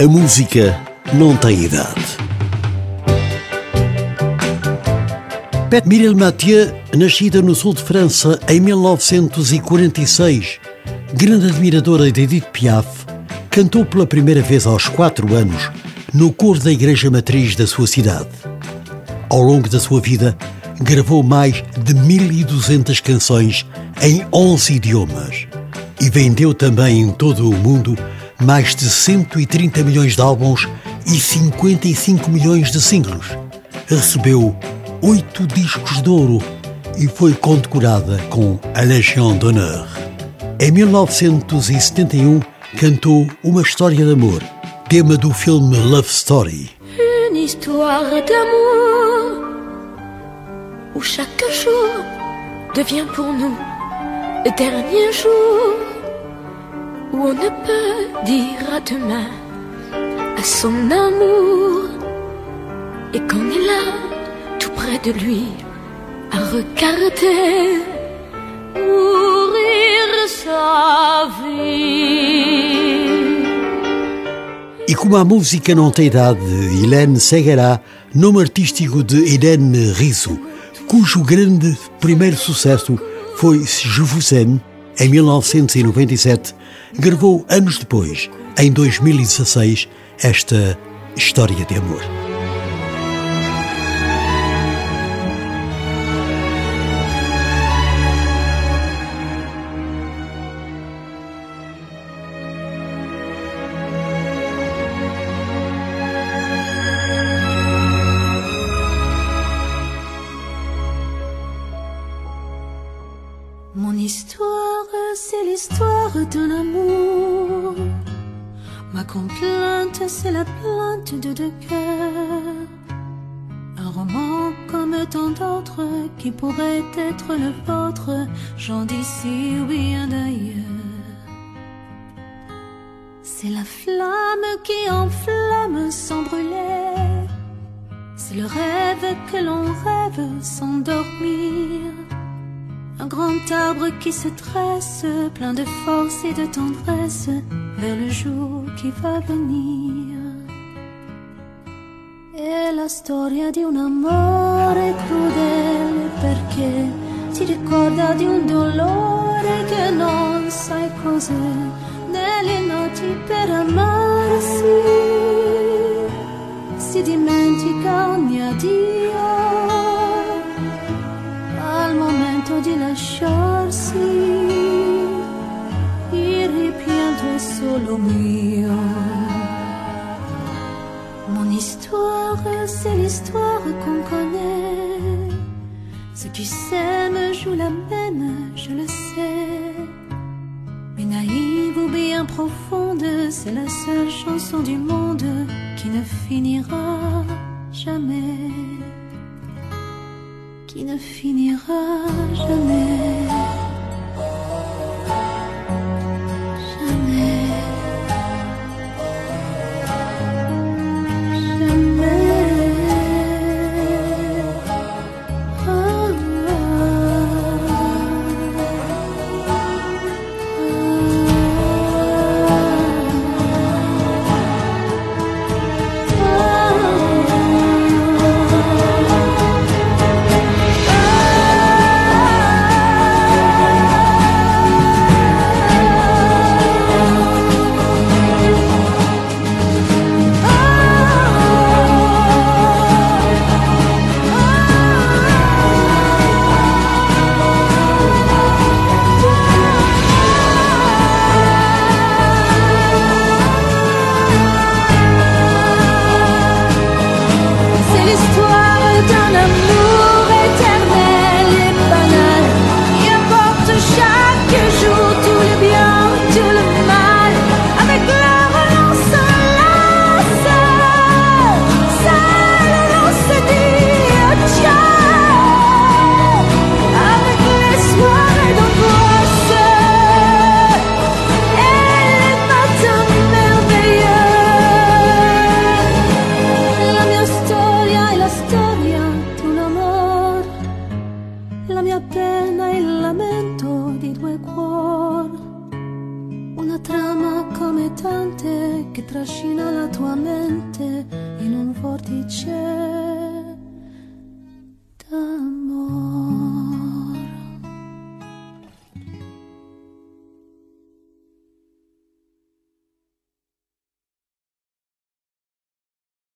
A música não tem idade. Pet Mireille Mathieu, nascida no sul de França em 1946, grande admiradora de Edith Piaf, cantou pela primeira vez aos quatro anos no coro da igreja matriz da sua cidade. Ao longo da sua vida, gravou mais de 1.200 canções em 11 idiomas e vendeu também em todo o mundo mais de 130 milhões de álbuns e 55 milhões de singles. Recebeu oito discos de ouro e foi condecorada com a Légion d'honneur. Em 1971, cantou Uma História de Amor, tema do filme Love Story. Une histoire d'amour où chaque jour devient pour nous le dernier jour où on ne peut dire à demain à son amour et qu'on est là tout près de lui à regarder mourir sa vie. E como a música não tem idade, Helene Seguerá, nome artístico de Helene Rizzo, cujo grande primeiro sucesso foi Je vous aime, em 1997, gravou anos depois, em 2016, esta história de amor. Histoire, c'est l'histoire d'un amour. Ma complainte, c'est la plainte de deux cœurs. Un roman comme tant d'autres qui pourrait être le vôtre, j'en dis si bien d'ailleurs. C'est la flamme qui enflamme sans brûler. C'est le rêve que l'on rêve sans dormir. Un grand arbre qui se tresse, plein de force et de tendresse, vers le jour qui va venir. È la storia di un amore crudele perché ti ricorda di un dolore che non sai cos'è, delle notti per amarsi, Mon histoire, c'est l'histoire qu'on connaît. Ceux qui s'aiment jouent la même, je le sais. Mais naïve ou bien profonde, c'est la seule chanson du monde qui ne finira jamais qui ne finira. Jamais. Una trama come tante che trascina la tua mente in un vortice